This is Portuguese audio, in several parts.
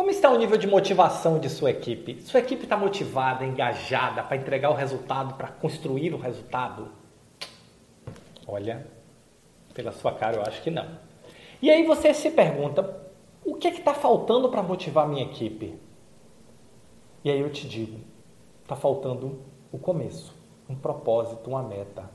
Como está o nível de motivação de sua equipe? Sua equipe está motivada, engajada para entregar o resultado, para construir o resultado? Olha, pela sua cara eu acho que não. E aí você se pergunta, o que é está faltando para motivar minha equipe? E aí eu te digo, está faltando o começo, um propósito, uma meta.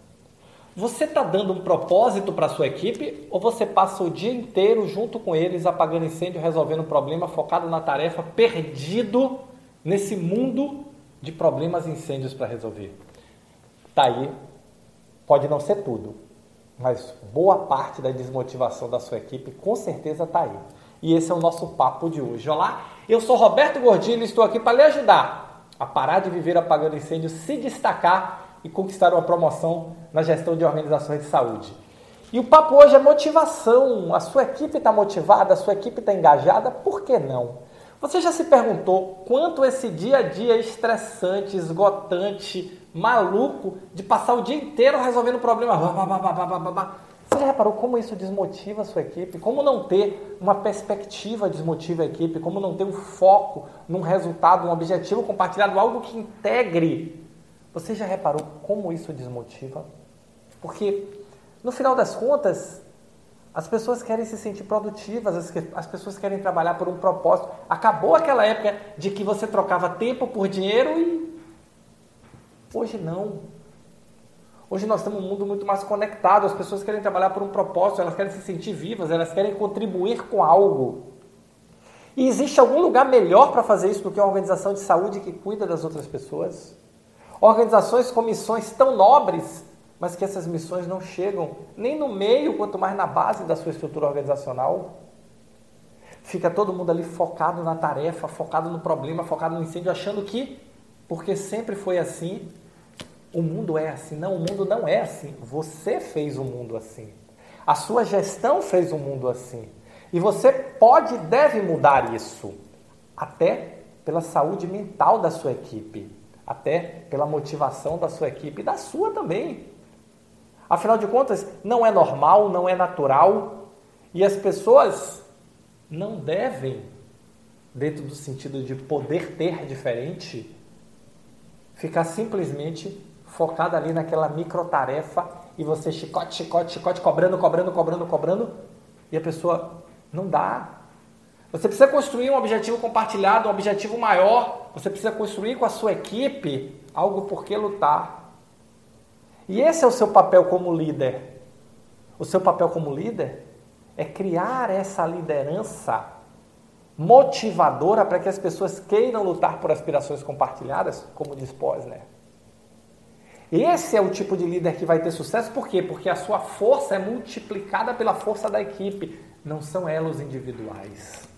Você está dando um propósito para sua equipe ou você passa o dia inteiro junto com eles apagando incêndio, resolvendo problema, focado na tarefa, perdido nesse mundo de problemas e incêndios para resolver? Tá aí, pode não ser tudo, mas boa parte da desmotivação da sua equipe com certeza está aí. E esse é o nosso papo de hoje. Olá, eu sou Roberto Gordilho e estou aqui para lhe ajudar a parar de viver apagando incêndios, se destacar e conquistar uma promoção na gestão de organizações de saúde. E o papo hoje é motivação. A sua equipe está motivada, a sua equipe está engajada, por que não? Você já se perguntou quanto esse dia a dia estressante, esgotante, maluco, de passar o dia inteiro resolvendo problema? Você já reparou como isso desmotiva a sua equipe? Como não ter uma perspectiva desmotiva a equipe? Como não ter um foco num resultado, um objetivo compartilhado, algo que integre você já reparou como isso desmotiva? Porque, no final das contas, as pessoas querem se sentir produtivas, as, as pessoas querem trabalhar por um propósito. Acabou aquela época de que você trocava tempo por dinheiro e. Hoje não. Hoje nós temos um mundo muito mais conectado, as pessoas querem trabalhar por um propósito, elas querem se sentir vivas, elas querem contribuir com algo. E existe algum lugar melhor para fazer isso do que uma organização de saúde que cuida das outras pessoas? Organizações com missões tão nobres, mas que essas missões não chegam nem no meio, quanto mais na base da sua estrutura organizacional. Fica todo mundo ali focado na tarefa, focado no problema, focado no incêndio, achando que, porque sempre foi assim, o mundo é assim. Não, o mundo não é assim. Você fez o mundo assim. A sua gestão fez o mundo assim. E você pode e deve mudar isso, até pela saúde mental da sua equipe até pela motivação da sua equipe e da sua também. Afinal de contas, não é normal, não é natural e as pessoas não devem, dentro do sentido de poder ter diferente, ficar simplesmente focada ali naquela micro tarefa e você chicote, chicote, chicote, cobrando, cobrando, cobrando, cobrando e a pessoa não dá, você precisa construir um objetivo compartilhado, um objetivo maior. Você precisa construir com a sua equipe algo por que lutar. E esse é o seu papel como líder. O seu papel como líder é criar essa liderança motivadora para que as pessoas queiram lutar por aspirações compartilhadas, como diz Posner. Esse é o tipo de líder que vai ter sucesso, por quê? Porque a sua força é multiplicada pela força da equipe, não são elos individuais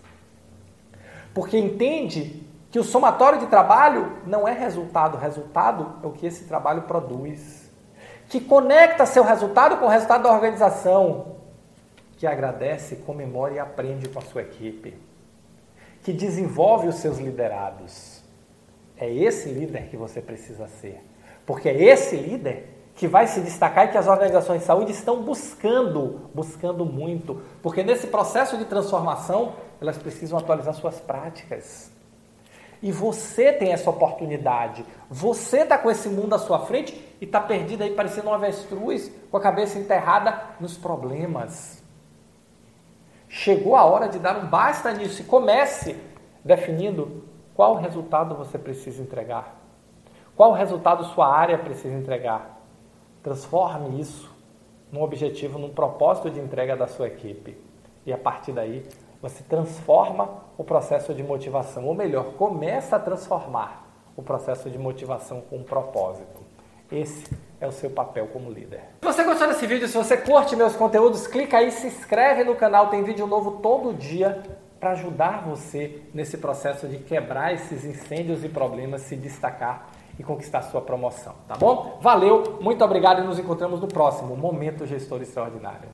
porque entende que o somatório de trabalho não é resultado, resultado é o que esse trabalho produz. Que conecta seu resultado com o resultado da organização, que agradece, comemora e aprende com a sua equipe, que desenvolve os seus liderados. É esse líder que você precisa ser, porque é esse líder que vai se destacar e que as organizações de saúde estão buscando, buscando muito, porque nesse processo de transformação elas precisam atualizar suas práticas. E você tem essa oportunidade. Você está com esse mundo à sua frente e está perdido aí parecendo um avestruz com a cabeça enterrada nos problemas. Chegou a hora de dar um basta nisso e comece definindo qual resultado você precisa entregar. Qual resultado sua área precisa entregar. Transforme isso num objetivo, num propósito de entrega da sua equipe. E a partir daí, você transforma o processo de motivação, ou melhor, começa a transformar o processo de motivação com um propósito. Esse é o seu papel como líder. Se você gostou desse vídeo, se você curte meus conteúdos, clica aí, se inscreve no canal, tem vídeo novo todo dia para ajudar você nesse processo de quebrar esses incêndios e problemas, se destacar e conquistar sua promoção, tá bom? Valeu, muito obrigado e nos encontramos no próximo Momento Gestor Extraordinário.